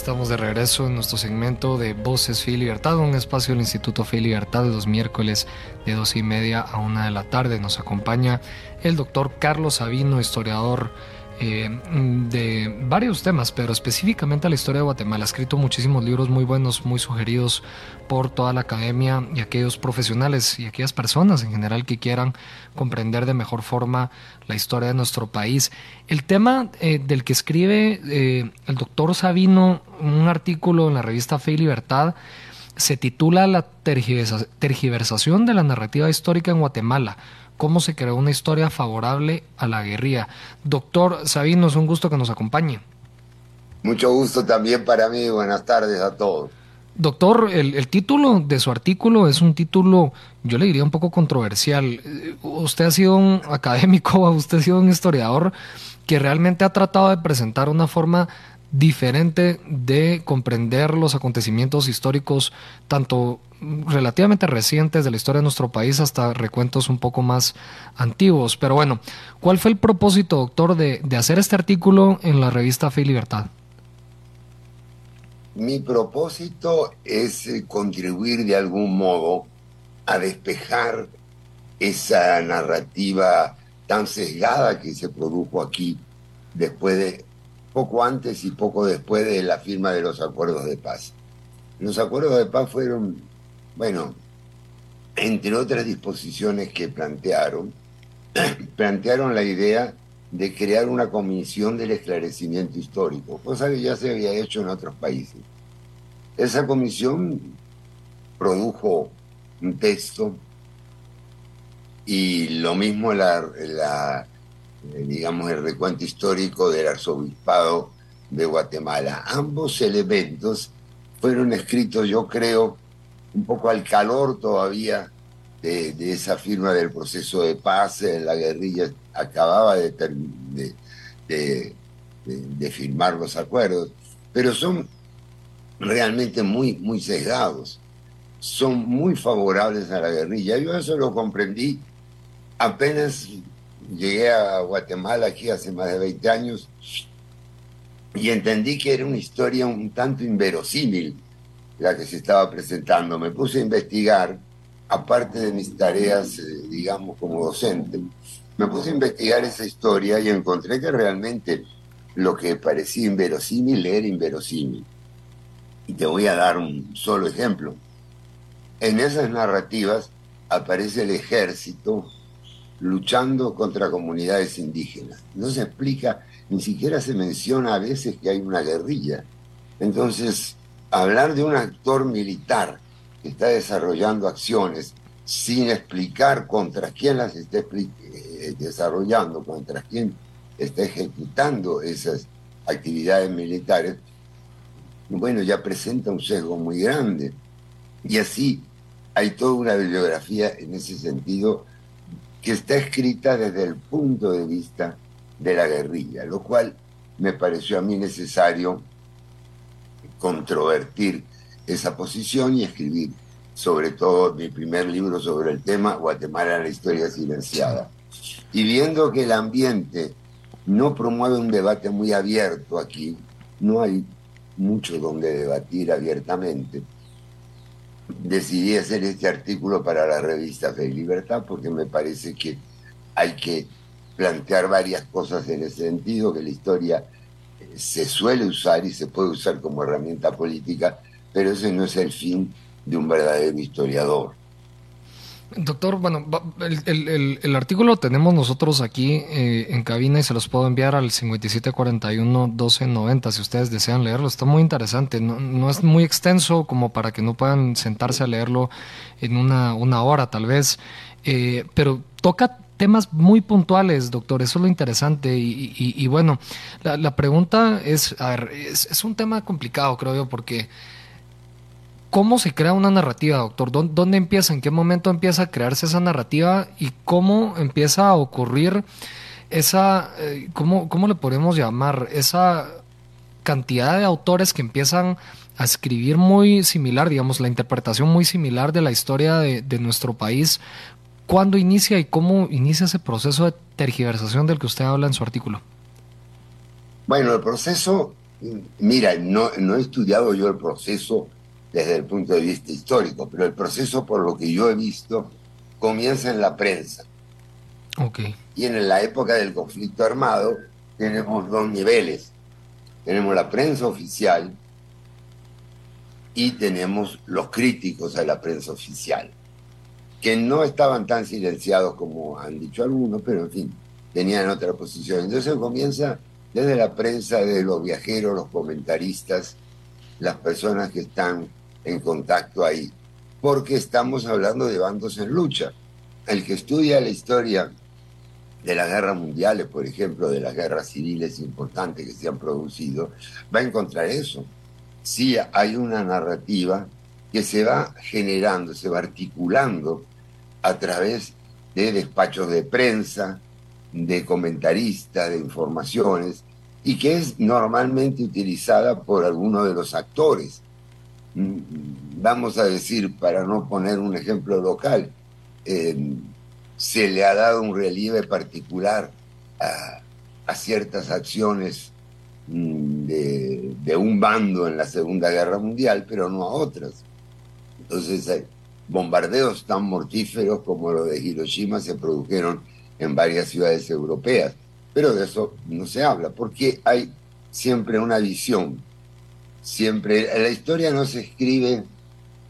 Estamos de regreso en nuestro segmento de Voces Fe Libertad, un espacio del Instituto Fe Libertad de los miércoles de dos y media a una de la tarde. Nos acompaña el doctor Carlos Sabino, historiador eh, de varios temas, pero específicamente a la historia de Guatemala. Ha escrito muchísimos libros muy buenos, muy sugeridos por toda la academia y aquellos profesionales y aquellas personas en general que quieran comprender de mejor forma la historia de nuestro país. El tema eh, del que escribe eh, el doctor Sabino, un artículo en la revista Fe y Libertad, se titula La tergiversación de la narrativa histórica en Guatemala cómo se creó una historia favorable a la guerrilla. Doctor Sabino, es un gusto que nos acompañe. Mucho gusto también para mí. Buenas tardes a todos. Doctor, el, título de su artículo es un título, yo le diría un poco controversial. Usted ha sido un académico, usted ha sido un historiador que realmente ha tratado de presentar una forma diferente de comprender los acontecimientos históricos, tanto relativamente recientes de la historia de nuestro país hasta recuentos un poco más antiguos. Pero bueno, ¿cuál fue el propósito, doctor, de, hacer este artículo en la revista Fe y Libertad? Mi propósito es eh, contribuir de algún modo a despejar esa narrativa tan sesgada que se produjo aquí después de poco antes y poco después de la firma de los acuerdos de paz. Los acuerdos de paz fueron, bueno, entre otras disposiciones que plantearon, plantearon la idea de crear una comisión del esclarecimiento histórico, cosa que ya se había hecho en otros países. Esa comisión produjo un texto y lo mismo la, la digamos, el recuento histórico del arzobispado de Guatemala. Ambos elementos fueron escritos, yo creo, un poco al calor todavía de, esa firma del proceso de paz. La guerrilla acababa de, de, de, firmar los acuerdos, pero son realmente muy, muy sesgados. Son muy favorables a la guerrilla. Yo eso lo comprendí apenas llegué a Guatemala aquí hace más de 20 años y entendí que era una historia un tanto inverosímil la que se estaba presentando. Me puse a investigar, aparte de mis tareas, eh, digamos, como docente, me puse a investigar esa historia y encontré que realmente lo que parecía inverosímil era inverosímil. Y te voy a dar un solo ejemplo. En esas narrativas aparece el ejército luchando contra comunidades indígenas. No se explica, ni siquiera se menciona a veces que hay una guerrilla. Entonces, hablar de un actor militar que está desarrollando acciones sin explicar contra quién las está eh, desarrollando, contra quién está ejecutando esas actividades militares, bueno, ya presenta un sesgo muy grande. Y así hay toda una bibliografía en ese sentido que está escrita desde el punto de vista de la guerrilla, lo cual me pareció a mí necesario controvertir esa posición y escribir sobre todo mi primer libro sobre el tema, Guatemala, la historia silenciada. Y viendo que el ambiente no promueve un debate muy abierto aquí, no hay mucho donde debatir abiertamente, decidí hacer este artículo para la revista Fe y Libertad porque me parece que hay que plantear varias cosas en ese sentido, que la historia eh, se suele usar y se puede usar como herramienta política, pero ese no es el fin de un verdadero historiador. Doctor, bueno, el, artículo lo tenemos nosotros aquí eh, en cabina y se los puedo enviar al 5741-1290 si ustedes desean leerlo. Está muy interesante. No, es muy extenso como para que no puedan sentarse a leerlo en una, una hora tal vez, eh, pero toca temas muy puntuales, doctor. Eso es lo interesante. Y, bueno, la, pregunta es, a ver, es, es un tema complicado, creo yo, porque ¿Cómo se crea una narrativa, doctor? ¿Dónde empieza? ¿En qué momento empieza a crearse esa narrativa? ¿Y cómo empieza a ocurrir esa, eh, ¿cómo, ¿cómo, le podemos llamar? Esa cantidad de autores que empiezan a escribir muy similar, digamos, la interpretación muy similar de la historia de, de nuestro país. ¿Cuándo inicia y cómo inicia ese proceso de tergiversación del que usted habla en su artículo? Bueno, el proceso, mira, no, no he estudiado yo el proceso desde el punto de vista histórico, pero el proceso, por lo que yo he visto, comienza en la prensa. Okay. Y en la época del conflicto armado tenemos dos niveles. Tenemos la prensa oficial y tenemos los críticos a la prensa oficial, que no estaban tan silenciados como han dicho algunos, pero en fin, tenían otra posición. Entonces comienza desde la prensa, de los viajeros, los comentaristas, las personas que están en contacto ahí, porque estamos hablando de bandos en lucha. El que estudia la historia de las guerras mundiales, por ejemplo, de las guerras civiles importantes que se han producido, va a encontrar eso. Sí hay una narrativa que se va generando, se va articulando a través de despachos de prensa, de comentaristas, de informaciones, y que es normalmente utilizada por algunos de los actores vamos a decir, para no poner un ejemplo local, eh, se le ha dado un relieve particular a, ciertas acciones mm, de, un bando en la Segunda Guerra Mundial, pero no a otras. Entonces, bombardeos tan mortíferos como los de Hiroshima se produjeron en varias ciudades europeas, pero de eso no se habla, porque hay siempre una visión siempre, la historia no se escribe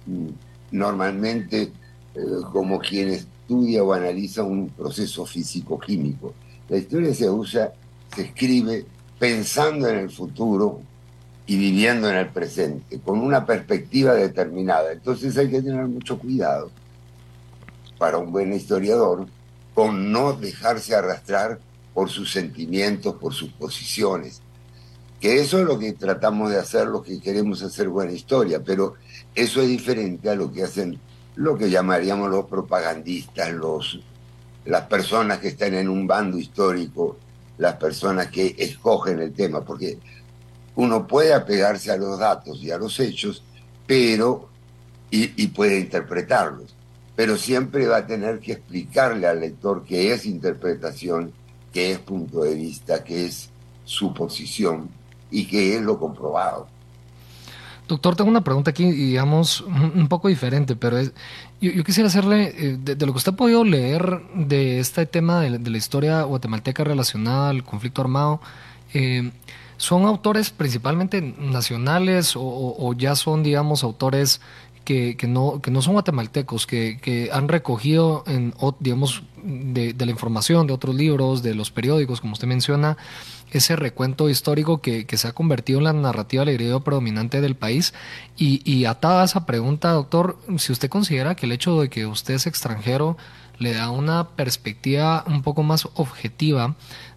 mm, normalmente eh, como quien estudia o analiza un proceso físico-químico. La historia se usa, se escribe pensando en el futuro y viviendo en el presente, con una perspectiva determinada. Entonces hay que tener mucho cuidado para un buen historiador con no dejarse arrastrar por sus sentimientos, por sus posiciones que eso es lo que tratamos de hacer, lo que queremos hacer buena historia, pero eso es diferente a lo que hacen lo que llamaríamos los propagandistas, los, las personas que están en un bando histórico, las personas que escogen el tema, porque uno puede apegarse a los datos y a los hechos, pero y, puede interpretarlos, pero siempre va a tener que explicarle al lector qué es interpretación, qué es punto de vista, qué es suposición y que es lo comprobado. Doctor, tengo una pregunta aquí, digamos, un poco diferente, pero es, yo, quisiera hacerle, eh, de, lo que usted ha podido leer de este tema de, la historia guatemalteca relacionada al conflicto armado, eh, ¿son autores principalmente nacionales o, ya son, digamos, autores que, no, que no son guatemaltecos, que, han recogido, en, digamos, de, la información de otros libros, de los periódicos, como usted menciona, ese recuento histórico que, se ha convertido en la narrativa alegría predominante del país. Y, y atada a esa pregunta, doctor, si usted considera que el hecho de que usted es extranjero le da una perspectiva un poco más objetiva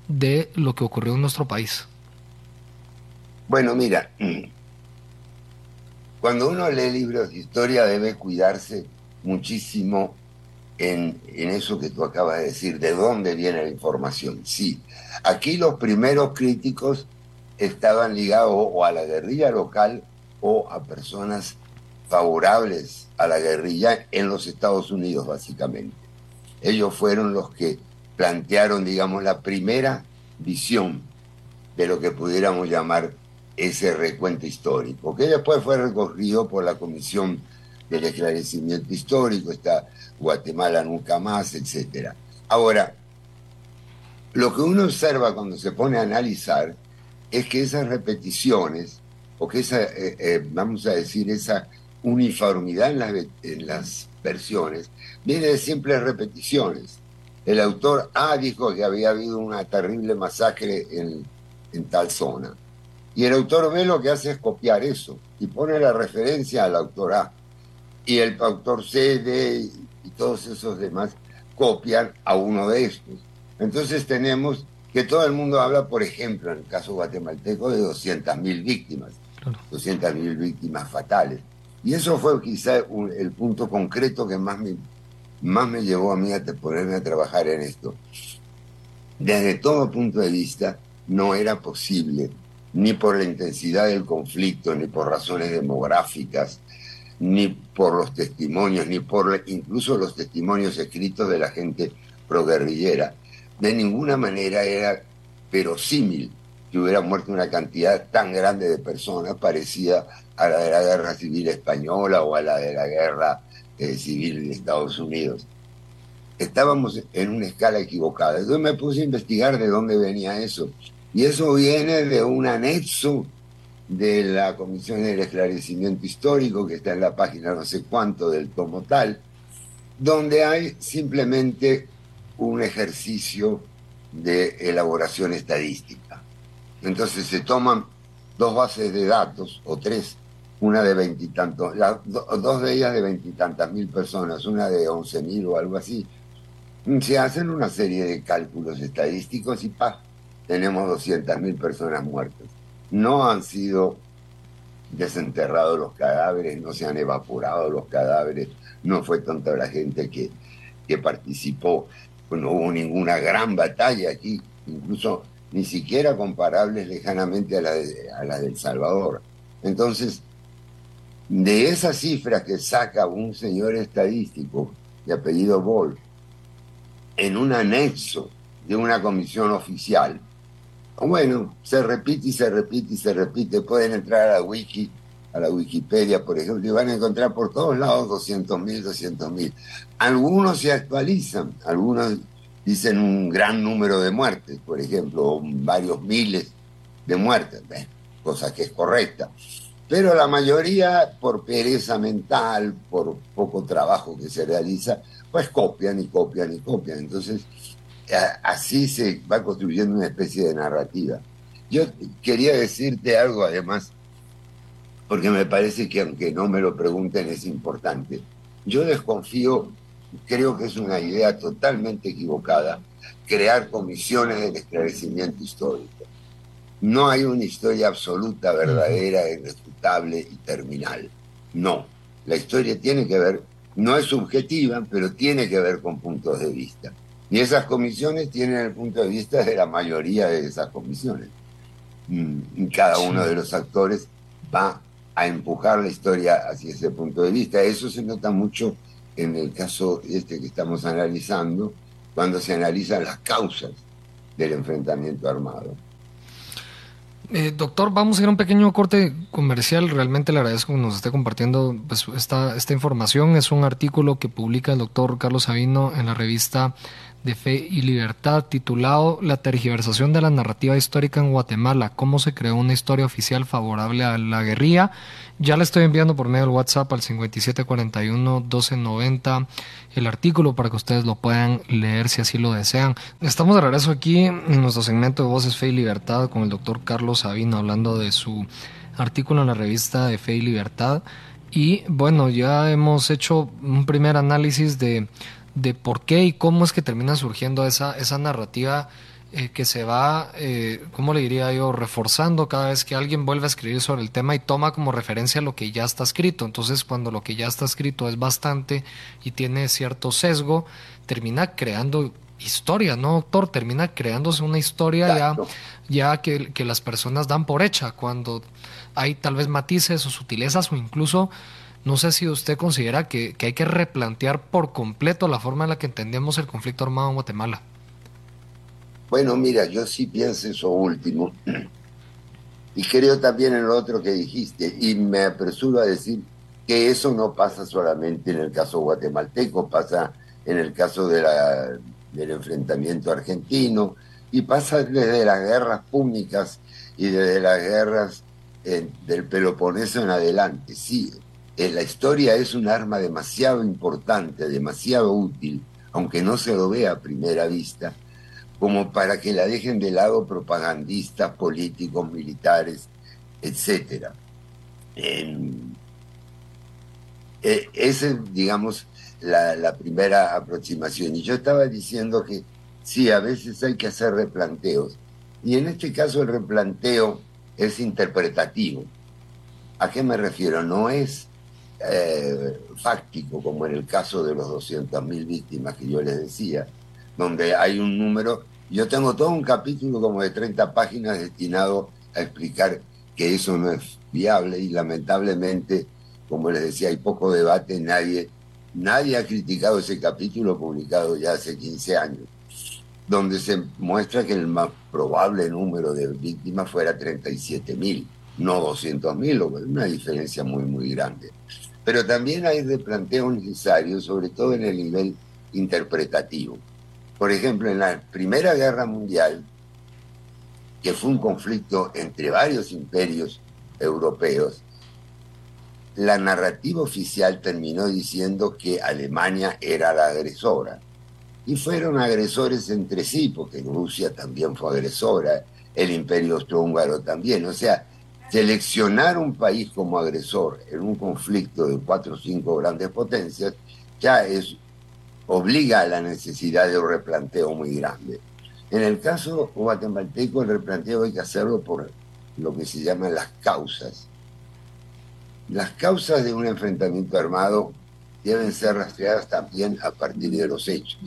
de lo que ocurrió en nuestro país. Bueno, mira, cuando uno lee libros de historia debe cuidarse muchísimo en, eso que tú acabas de decir, de dónde viene la información. Sí, aquí los primeros críticos estaban ligados o a la guerrilla local o a personas favorables a la guerrilla en los Estados Unidos, básicamente. Ellos fueron los que plantearon, digamos, la primera visión de lo que pudiéramos llamar ese recuento histórico, que después fue recogido por la Comisión del Esclarecimiento Histórico, está Guatemala nunca más, etc. Ahora, lo que uno observa cuando se pone a analizar es que esas repeticiones, o que esa, eh, eh, vamos a decir, esa uniformidad en las, en las versiones, viene de simples repeticiones. El autor A dijo que había habido una terrible masacre en, en tal zona. Y el autor B lo que hace es copiar eso y pone la referencia al autor A. Y el autor C, D y todos esos demás copian a uno de estos. Entonces tenemos que todo el mundo habla, por ejemplo, en el caso guatemalteco, de 200.000 víctimas, 200.000 víctimas fatales. Y eso fue quizá el punto concreto que más me, más me llevó a mí a ponerme a trabajar en esto. Desde todo punto de vista, no era posible, ni por la intensidad del conflicto, ni por razones demográficas, ni por los testimonios, ni por incluso los testimonios escritos de la gente proguerrillera. De ninguna manera era verosímil que hubiera muerto una cantidad tan grande de personas parecida a la de la guerra civil española o a la de la guerra eh, civil de Estados Unidos. Estábamos en una escala equivocada. Entonces me puse a investigar de dónde venía eso. Y eso viene de un anexo de la Comisión del Esclarecimiento Histórico, que está en la página no sé cuánto del tomo tal, donde hay simplemente un ejercicio de elaboración estadística. Entonces se toman dos bases de datos, o tres, una de veintitantos, dos de ellas de veintitantas mil personas, una de once mil o algo así. Se hacen una serie de cálculos estadísticos y ¡pah! Tenemos doscientas mil personas muertas. No han sido desenterrados los cadáveres, no se han evaporado los cadáveres, no fue tanta la gente que, que participó, no hubo ninguna gran batalla aquí, incluso ni siquiera comparables lejanamente a la, de, a la del Salvador. Entonces, de esas cifras que saca un señor estadístico de apellido Boll en un anexo de una comisión oficial, bueno, se repite y se repite y se repite. Pueden entrar a la wiki, a la Wikipedia, por ejemplo, y van a encontrar por todos lados 200 mil, 200 mil. Algunos se actualizan, algunos dicen un gran número de muertes, por ejemplo, varios miles de muertes, cosa que es correcta. Pero la mayoría, por pereza mental, por poco trabajo que se realiza, pues copian y copian y copian. Entonces, así se va construyendo una especie de narrativa. Yo quería decirte algo además, porque me parece que aunque no me lo pregunten es importante. Yo desconfío creo que es una idea totalmente equivocada crear comisiones del esclarecimiento histórico. No hay una historia absoluta, verdadera, irrefutable y terminal. No, la historia tiene que ver, no es subjetiva, pero tiene que ver con puntos de vista. Y esas comisiones tienen el punto de vista de la mayoría de esas comisiones. Mm, y cada uno de los actores va a empujar la historia hacia ese punto de vista. Eso se nota mucho en el caso este que estamos analizando, cuando se analizan las causas del enfrentamiento armado. Eh, doctor, vamos a ir a un pequeño corte comercial. Realmente le agradezco que nos esté compartiendo pues, esta, esta información. Es un artículo que publica el doctor Carlos Sabino en la revista de Fe y Libertad titulado La tergiversación de la narrativa histórica en Guatemala, cómo se creó una historia oficial favorable a la guerrilla. Ya le estoy enviando por medio del WhatsApp al 5741-1290 el artículo para que ustedes lo puedan leer si así lo desean. Estamos de regreso aquí en nuestro segmento de Voces, Fe y Libertad con el doctor Carlos Sabino hablando de su artículo en la revista de Fe y Libertad. Y bueno, ya hemos hecho un primer análisis de de por qué y cómo es que termina surgiendo esa, esa narrativa eh, que se va, eh, ¿cómo le diría yo?, reforzando cada vez que alguien vuelve a escribir sobre el tema y toma como referencia lo que ya está escrito. Entonces, cuando lo que ya está escrito es bastante y tiene cierto sesgo, termina creando historia, ¿no, doctor? Termina creándose una historia ya, ya que, que las personas dan por hecha, cuando hay tal vez matices o sutilezas o incluso no sé si usted considera que, hay que replantear por completo la forma en la que entendemos el conflicto armado en Guatemala. Bueno, mira, yo sí pienso eso último. Y creo también en lo otro que dijiste. Y me apresuro a decir que eso no pasa solamente en el caso guatemalteco, pasa en el caso de la, del enfrentamiento argentino y pasa desde las guerras públicas y desde las guerras eh, del Peloponeso en adelante. Sí, la historia es un arma demasiado importante, demasiado útil, aunque no se lo vea a primera vista, como para que la dejen de lado propagandistas, políticos, militares, etc. Eh, esa es, digamos, la, la, primera aproximación. Y yo estaba diciendo que sí, a veces hay que hacer replanteos. Y en este caso el replanteo es interpretativo. ¿A qué me refiero? No es eh, fáctico, como en el caso de los 200.000 víctimas que yo les decía, donde hay un número, yo tengo todo un capítulo como de 30 páginas destinado a explicar que eso no es viable y lamentablemente, como les decía, hay poco debate, nadie, nadie ha criticado ese capítulo publicado ya hace 15 años, donde se muestra que el más probable número de víctimas fuera 37 mil, no 200 mil, una diferencia muy, muy grande. Pero también hay replanteos necesarios, sobre todo en el nivel interpretativo. Por ejemplo, en la Primera Guerra Mundial, que fue un conflicto entre varios imperios europeos, la narrativa oficial terminó diciendo que Alemania era la agresora. Y fueron agresores entre sí, porque Rusia también fue agresora, el imperio austrohúngaro también. O sea, seleccionar un país como agresor en un conflicto de cuatro o cinco grandes potencias ya es, obliga a la necesidad de un replanteo muy grande. En el caso guatemalteco, el replanteo hay que hacerlo por lo que se llaman las causas. Las causas de un enfrentamiento armado deben ser rastreadas también a partir de los hechos.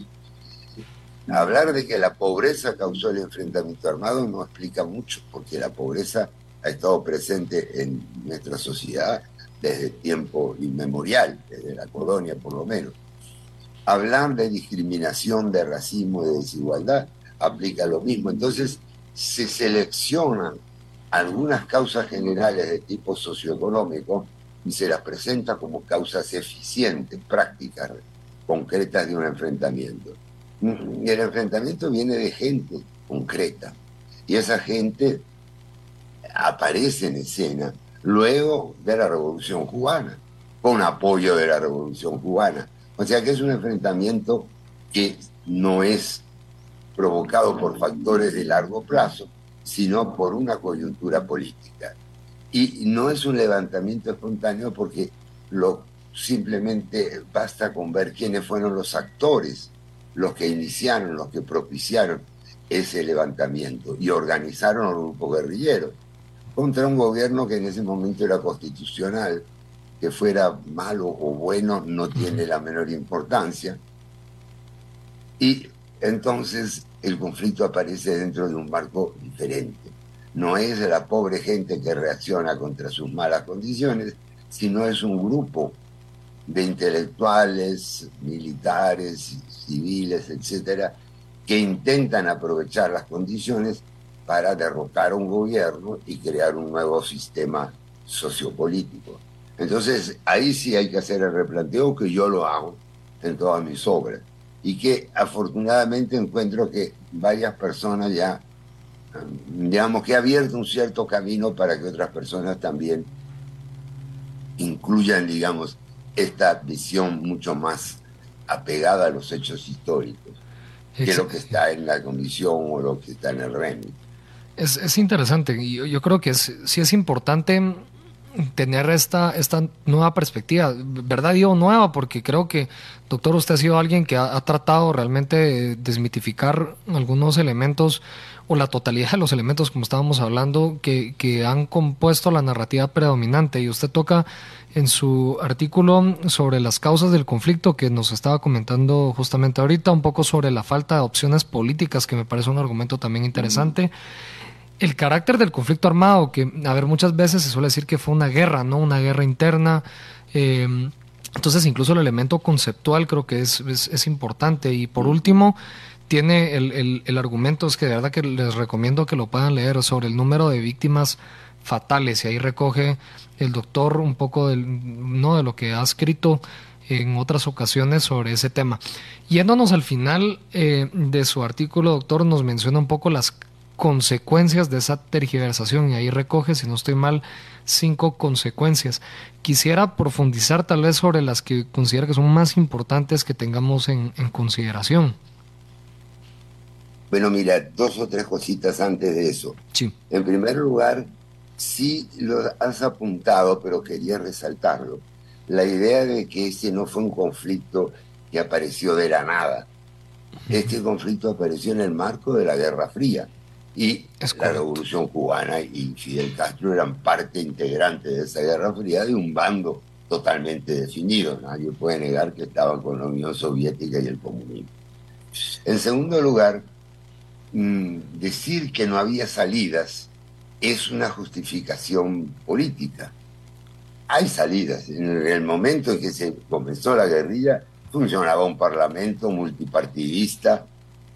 Hablar de que la pobreza causó el enfrentamiento armado no explica mucho, porque la pobreza ha estado presente en nuestra sociedad desde tiempo inmemorial, desde la colonia por lo menos. Hablar de discriminación, de racismo, de desigualdad, aplica lo mismo. Entonces, se seleccionan algunas causas generales de tipo socioeconómico y se las presenta como causas eficientes, prácticas, concretas de un enfrentamiento. Y el enfrentamiento viene de gente concreta. Y esa gente aparece en escena luego de la Revolución Cubana, con apoyo de la Revolución Cubana. O sea que es un enfrentamiento que no es provocado por factores de largo plazo, sino por una coyuntura política. Y no es un levantamiento espontáneo porque lo, simplemente basta con ver quiénes fueron los actores, los que iniciaron, los que propiciaron ese levantamiento y organizaron el grupo guerrillero contra un gobierno que en ese momento era constitucional, que fuera malo o bueno no tiene la menor importancia. Y entonces el conflicto aparece dentro de un marco diferente. No es la pobre gente que reacciona contra sus malas condiciones, sino es un grupo de intelectuales, militares, civiles, etcétera, que intentan aprovechar las condiciones para derrocar un gobierno y crear un nuevo sistema sociopolítico. Entonces, ahí sí hay que hacer el replanteo que yo lo hago en todas mis obras y que afortunadamente encuentro que varias personas ya, digamos que ha abierto un cierto camino para que otras personas también incluyan, digamos, esta visión mucho más apegada a los hechos históricos que lo que está en la comisión o lo que está en el REMI. Es, es interesante y yo, creo que es, sí es importante tener esta, esta nueva perspectiva, ¿verdad? Digo nueva porque creo que, doctor, usted ha sido alguien que ha, tratado realmente de desmitificar algunos elementos o la totalidad de los elementos, como estábamos hablando, que, que han compuesto la narrativa predominante. Y usted toca en su artículo sobre las causas del conflicto que nos estaba comentando justamente ahorita, un poco sobre la falta de opciones políticas, que me parece un argumento también interesante el carácter del conflicto armado, que, a ver, muchas veces se suele decir que fue una guerra, ¿no? Una guerra interna. Eh, entonces, incluso el elemento conceptual creo que es, es, importante. Y por último, tiene el, el, argumento, es que de verdad que les recomiendo que lo puedan leer sobre el número de víctimas fatales. Y ahí recoge el doctor un poco del, ¿no? de lo que ha escrito en otras ocasiones sobre ese tema. Yéndonos al final eh, de su artículo, doctor, nos menciona un poco las consecuencias de esa tergiversación y ahí recoge, si no estoy mal, cinco consecuencias. Quisiera profundizar tal vez sobre las que considera que son más importantes que tengamos en, consideración. Bueno, mira, dos o tres cositas antes de eso. Sí. En primer lugar, sí lo has apuntado, pero quería resaltarlo. La idea de que este no fue un conflicto que apareció de la nada. Este conflicto apareció en el marco de la Guerra Fría y la Revolución Cubana y Fidel Castro eran parte integrante de esa Guerra Fría de un bando totalmente definidos. Nadie puede negar que estaban con la Unión Soviética y el comunismo. En segundo lugar, mm, decir que no había salidas es una justificación política. Hay salidas. En el momento en que se comenzó la guerrilla, funcionaba un parlamento multipartidista,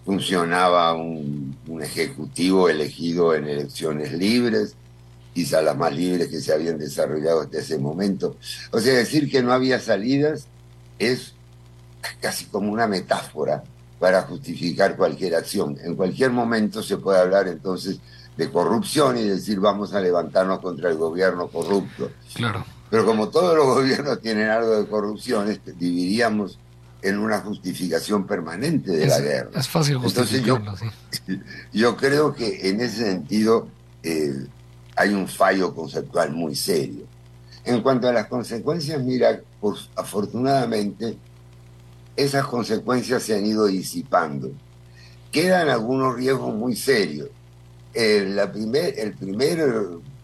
funcionaba un, ejecutivo elegido en elecciones libres, quizá las más libres que se habían desarrollado hasta ese momento. O sea, decir que no había salidas es casi como una metáfora para justificar cualquier acción. En cualquier momento se puede hablar entonces de corrupción y decir vamos a levantarnos contra el gobierno corrupto. Claro. Pero como todos los gobiernos tienen algo de corrupción, este, dividiríamos en una justificación permanente de la guerra. Es fácil justificarlo, Entonces yo, creo que en ese sentido eh, hay un fallo conceptual muy serio. En cuanto a las consecuencias, mira, pues, afortunadamente esas consecuencias se han ido disipando. Quedan algunos riesgos muy serios. El, la primer, el primer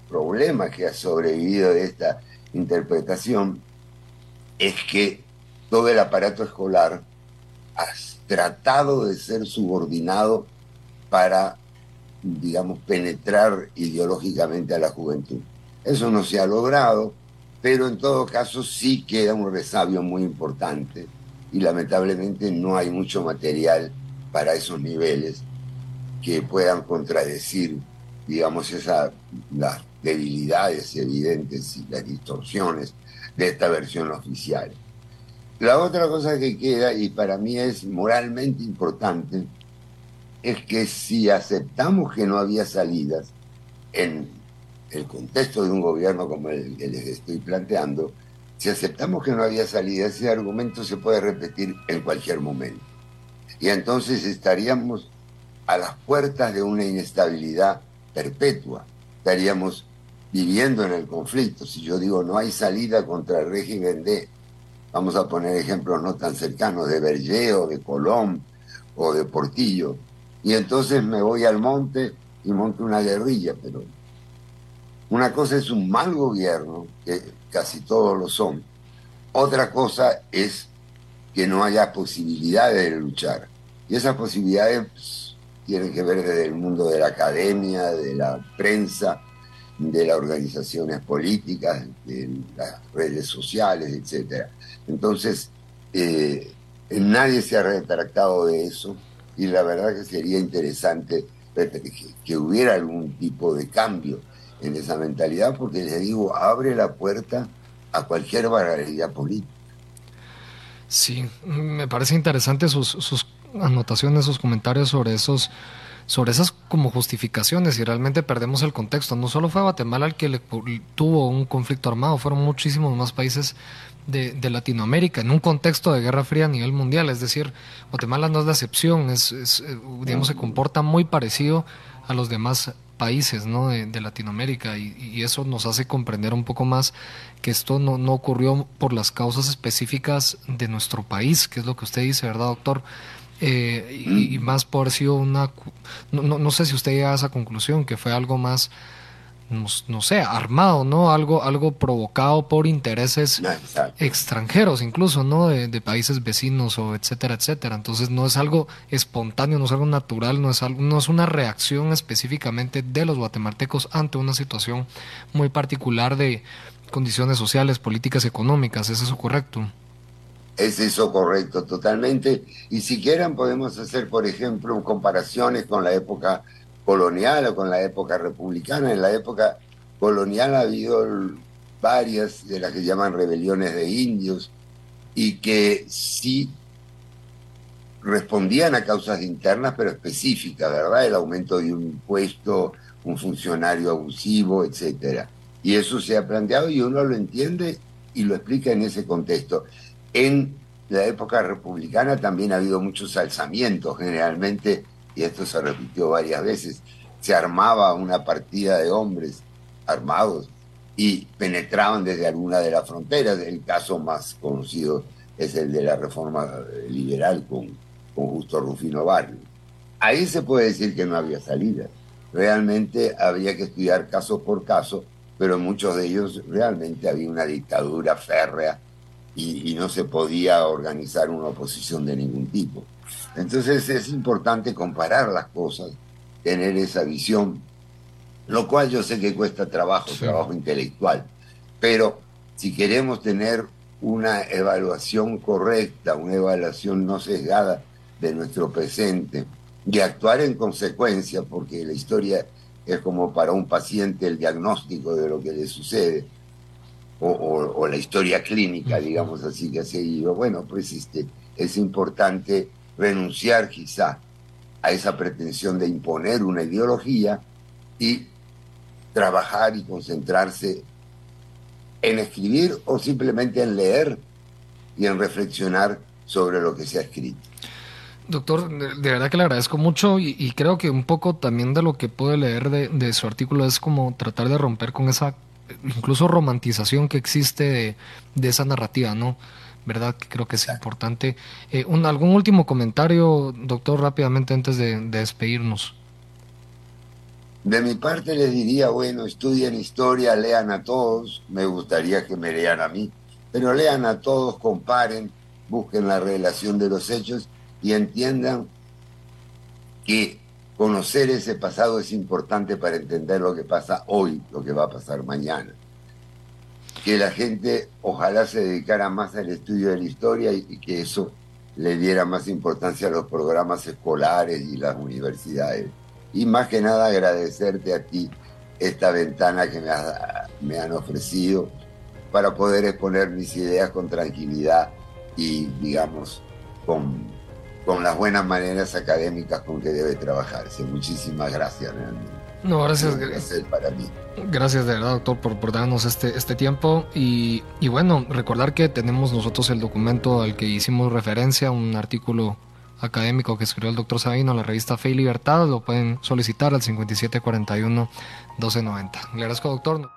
problema que ha sobrevivido de esta interpretación es que todo el aparato escolar ha tratado de ser subordinado para, digamos, penetrar ideológicamente a la juventud. Eso no se ha logrado, pero en todo caso sí queda un resabio muy importante y lamentablemente no hay mucho material para esos niveles que puedan contradecir, digamos, esa, las debilidades evidentes y las distorsiones de esta versión oficial. La otra cosa que queda, y para mí es moralmente importante, es que si aceptamos que no había salidas en el contexto de un gobierno como el que les estoy planteando, si aceptamos que no había salidas, ese argumento se puede repetir en cualquier momento. Y entonces estaríamos a las puertas de una inestabilidad perpetua. Estaríamos viviendo en el conflicto. Si yo digo no hay salida contra el régimen de Vamos a poner ejemplos no tan cercanos de Berger de Colón o de Portillo. Y entonces me voy al monte y monto una guerrilla, pero una cosa es un mal gobierno, que casi todos lo son. Otra cosa es que no haya posibilidades de luchar. Y esas posibilidades pues, tienen que ver desde el mundo de la academia, de la prensa, de las organizaciones políticas, de las redes sociales, etcétera. Entonces, eh, nadie se ha retractado de eso y la verdad que sería interesante que, hubiera algún tipo de cambio en esa mentalidad, porque les digo, abre la puerta a cualquier barbaridad política. Sí, me parece interesante sus, sus anotaciones, sus comentarios sobre esos sobre esas como justificaciones y realmente perdemos el contexto. No solo fue Guatemala el que le, tuvo un conflicto armado, fueron muchísimos más países de, de, Latinoamérica en un contexto de guerra fría a nivel mundial. Es decir, Guatemala no es la excepción, es, eh, digamos, se comporta muy parecido a los demás países ¿no? de, Latinoamérica y, eso nos hace comprender un poco más que esto no, no ocurrió por las causas específicas de nuestro país, que es lo que usted dice, ¿verdad, doctor? Eh, y, más por sido una... No, no, sé si usted llega a esa conclusión, que fue algo más, no, sé, armado, ¿no? Algo, algo provocado por intereses extranjeros, incluso, ¿no? De, países vecinos o etcétera, etcétera. Entonces no es algo espontáneo, no es algo natural, no es, algo, no es una reacción específicamente de los guatemaltecos ante una situación muy particular de condiciones sociales, políticas, económicas. ¿Es eso correcto? Es eso correcto, totalmente. Y si quieren podemos hacer, por ejemplo, comparaciones con la época colonial o con la época republicana. En la época colonial ha habido varias de las que llaman rebeliones de indios y que sí respondían a causas internas, pero específicas, ¿verdad? El aumento de un impuesto, un funcionario abusivo, etcétera. Y eso se ha planteado y uno lo entiende y lo explica en ese contexto. En la época republicana también ha habido muchos alzamientos, generalmente, y esto se repitió varias veces, se armaba una partida de hombres armados y penetraban desde alguna de las fronteras. El caso más conocido es el de la reforma liberal con, con Justo Rufino Barrio. Ahí se puede decir que no había salida. Realmente habría que estudiar caso por caso pero en muchos de ellos realmente había una dictadura férrea y, no se podía organizar una oposición de ningún tipo. Entonces es importante comparar las cosas, tener esa visión, lo cual yo sé que cuesta trabajo, trabajo intelectual, pero si queremos tener una evaluación correcta, una evaluación no sesgada de nuestro presente y actuar en consecuencia, porque la historia es como para un paciente el diagnóstico de lo que le sucede, o, la historia clínica, digamos así, que ha seguido. Bueno, pues este, es importante renunciar quizá a esa pretensión de imponer una ideología y trabajar y concentrarse en escribir o simplemente en leer y en reflexionar sobre lo que se ha escrito. Doctor, de verdad que le agradezco mucho y, creo que un poco también de lo que pude leer de, su artículo es como tratar de romper con esa incluso romantización que existe de, esa narrativa, ¿no? ¿Verdad? Que creo que es importante. Eh, un, ¿Algún último comentario, doctor, rápidamente antes de despedirnos? De mi parte les diría, bueno, estudien historia, lean a todos, me gustaría que me lean a mí, pero lean a todos, comparen, busquen la relación de los hechos y entiendan que conocer ese pasado es importante para entender lo que pasa hoy, lo que va a pasar mañana. Que la gente ojalá se dedicara más al estudio de la historia y, que eso le diera más importancia a los programas escolares y las universidades y más que nada agradecerte a ti esta ventana que me, me han ofrecido para poder exponer mis ideas con tranquilidad y, digamos, con, con las buenas maneras académicas con que debe trabajarse. Muchísimas gracias, realmente. No, gracias. Gracias para mí. Gracias de verdad, doctor, por, por darnos este, este tiempo. Y, y, bueno, recordar que tenemos nosotros el documento al que hicimos referencia, un artículo académico que escribió el doctor Sabino en la revista Fe y Libertad. Lo pueden solicitar al 5741-1290. Le agradezco, doctor.